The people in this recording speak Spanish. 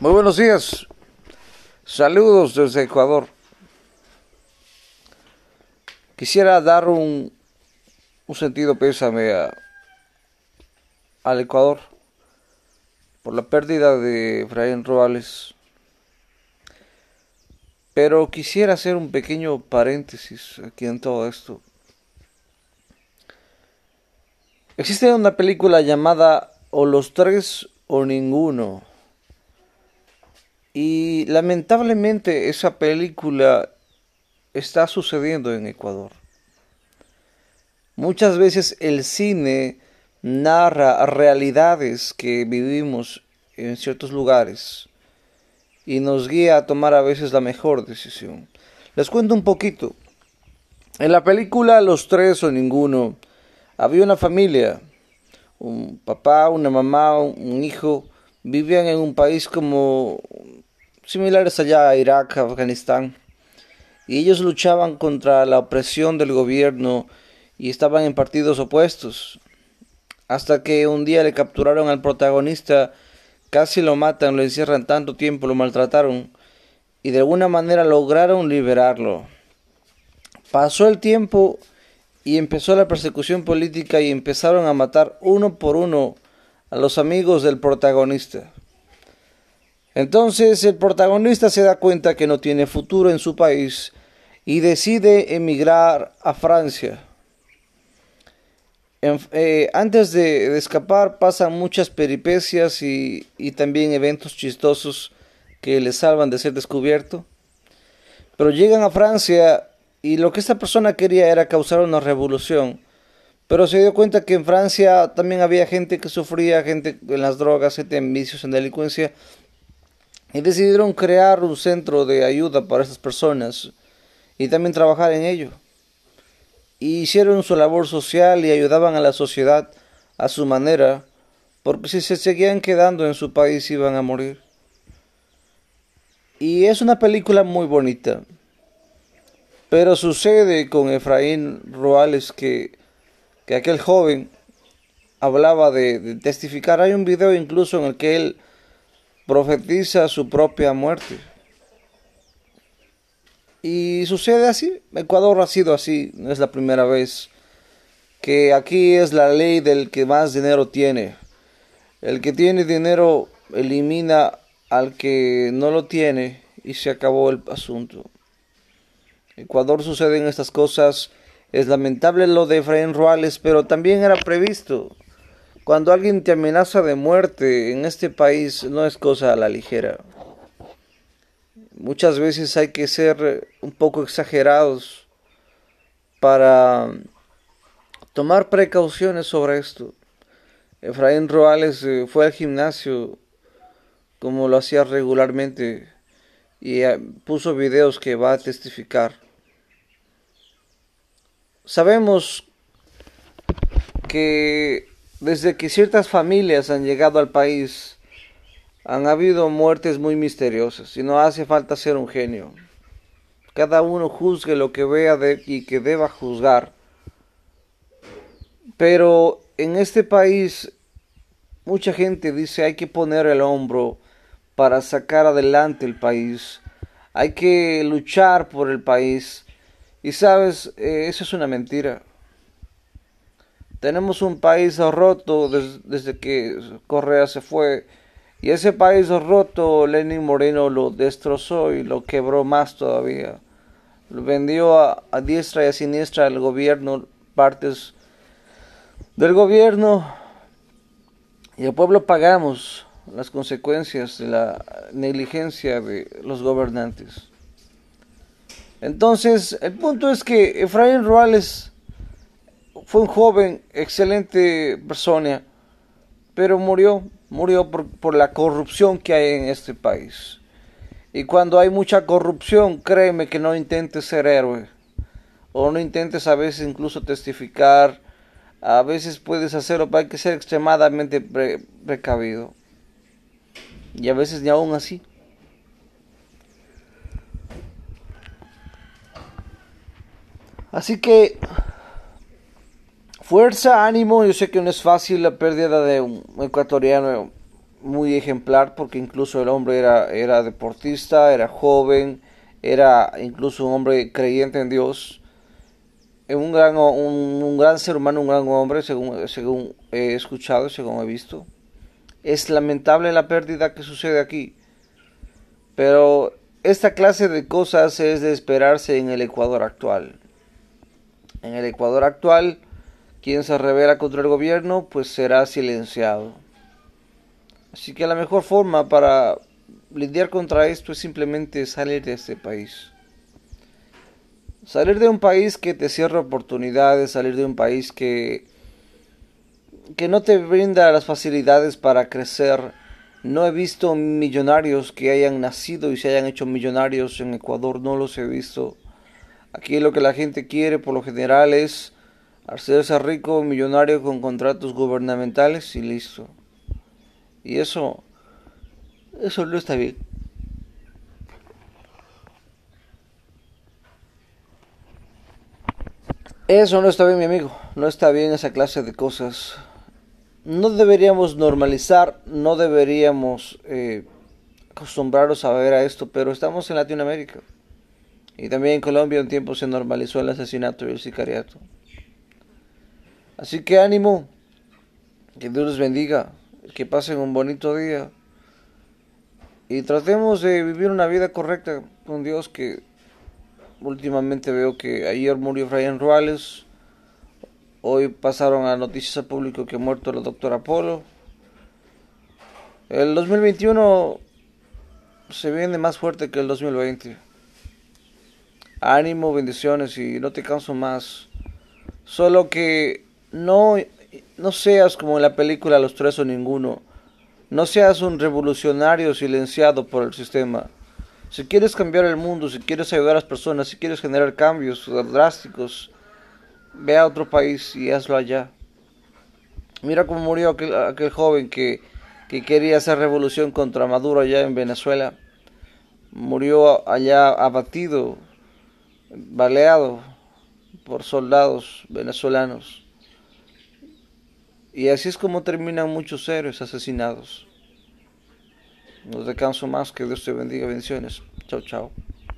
Muy buenos días. Saludos desde Ecuador. Quisiera dar un, un sentido pésame a, al Ecuador por la pérdida de Efraín Roales. Pero quisiera hacer un pequeño paréntesis aquí en todo esto. Existe una película llamada O los tres o ninguno y lamentablemente esa película está sucediendo en Ecuador. Muchas veces el cine narra realidades que vivimos en ciertos lugares y nos guía a tomar a veces la mejor decisión. Les cuento un poquito. En la película Los tres o ninguno había una familia, un papá, una mamá, un hijo, vivían en un país como similares allá a Irak, Afganistán. Y ellos luchaban contra la opresión del gobierno y estaban en partidos opuestos. Hasta que un día le capturaron al protagonista, casi lo matan, lo encierran tanto tiempo, lo maltrataron y de alguna manera lograron liberarlo. Pasó el tiempo y empezó la persecución política y empezaron a matar uno por uno a los amigos del protagonista. Entonces el protagonista se da cuenta que no tiene futuro en su país y decide emigrar a Francia. Eh, antes de, escapar pasan muchas peripecias y, también eventos chistosos que le salvan de ser descubierto. Pero llegan a Francia y lo que esta persona quería era causar una revolución. Pero se dio cuenta que en Francia también había gente que sufría, gente en las drogas, gente en vicios, en delincuencia, y decidieron crear un centro de ayuda para estas personas y también trabajar en ello. Y hicieron su labor social y ayudaban a la sociedad a su manera, porque si se seguían quedando en su país iban a morir. Y es una película muy bonita. Pero sucede con Efraín Roales que, que aquel joven hablaba de testificar. Hay un video incluso en el que él profetiza su propia muerte. Y sucede así. Ecuador ha sido así. No es la primera vez. Que aquí es la ley del que más dinero tiene. El que tiene dinero elimina al que no lo tiene y se acabó el asunto. Ecuador suceden estas cosas. Es lamentable lo de Efraín Ruales, pero también era previsto. Cuando alguien te amenaza de muerte en este país no es cosa a la ligera. Muchas veces hay que ser un poco exagerados para tomar precauciones sobre esto. Efraín Roales eh, fue al gimnasio como lo hacía regularmente y eh, puso videos que va a testificar. Sabemos que desde que ciertas familias han llegado al país, han habido muertes muy misteriosas y no hace falta ser un genio. Cada uno juzgue lo que vea de, y que deba juzgar. Pero en este país mucha gente dice hay que poner el hombro para sacar adelante el país. Hay que luchar por el país. Y sabes, eh, eso es una mentira. Tenemos un país roto desde que Correa se fue. Y ese país roto, Lenin Moreno lo destrozó y lo quebró más todavía. Lo vendió a, a diestra y a siniestra al gobierno, partes del gobierno. Y el pueblo pagamos las consecuencias de la negligencia de los gobernantes. Entonces, el punto es que Efraín Ruales fue un joven, excelente persona, pero murió, murió por, por la corrupción que hay en este país. Y cuando hay mucha corrupción, créeme que no intentes ser héroe. O no intentes a veces incluso testificar. A veces puedes hacerlo, pero hay que ser extremadamente precavido. Y a veces ni aún así. Así que fuerza, ánimo. Yo sé que no es fácil la pérdida de un ecuatoriano muy ejemplar porque incluso el hombre era, era deportista, era joven, era incluso un hombre creyente en Dios, un gran, un, un gran ser humano, un gran hombre, según, según he escuchado, según he visto. Es lamentable la pérdida que sucede aquí, pero esta clase de cosas es de esperarse en el Ecuador actual. En el Ecuador actual, quien se revela contra el gobierno, pues será silenciado. Así que la mejor forma para lidiar contra esto es simplemente salir de este país. Salir de un país que te cierra oportunidades, salir de un país que, que no te brinda las facilidades para crecer. No he visto millonarios que hayan nacido y se hayan hecho millonarios en Ecuador, no los he visto. Aquí lo que la gente quiere por lo general es hacerse rico, millonario con contratos gubernamentales y listo. Y eso, eso no está bien. Eso no está bien, mi amigo. No está bien esa clase de cosas. No deberíamos normalizar, no deberíamos eh, acostumbrarnos a ver a esto, pero estamos en Latinoamérica. Y también en Colombia un tiempo se normalizó el asesinato y el sicariato. Así que ánimo, que Dios les bendiga, que pasen un bonito día y tratemos de vivir una vida correcta con Dios que últimamente veo que ayer murió Brian Ruales, hoy pasaron a noticias al público que ha muerto la doctora Polo. El 2021 se viene más fuerte que el 2020. Ánimo, bendiciones y no te canso más. Solo que no, no seas como en la película Los Tres o Ninguno. No seas un revolucionario silenciado por el sistema. Si quieres cambiar el mundo, si quieres ayudar a las personas, si quieres generar cambios drásticos, ve a otro país y hazlo allá. Mira cómo murió aquel, aquel joven que, que quería hacer revolución contra Maduro allá en Venezuela. Murió allá abatido, baleado por soldados venezolanos. Y así es como terminan muchos héroes asesinados. No descanso más, que Dios te bendiga, bendiciones. Chao, chao.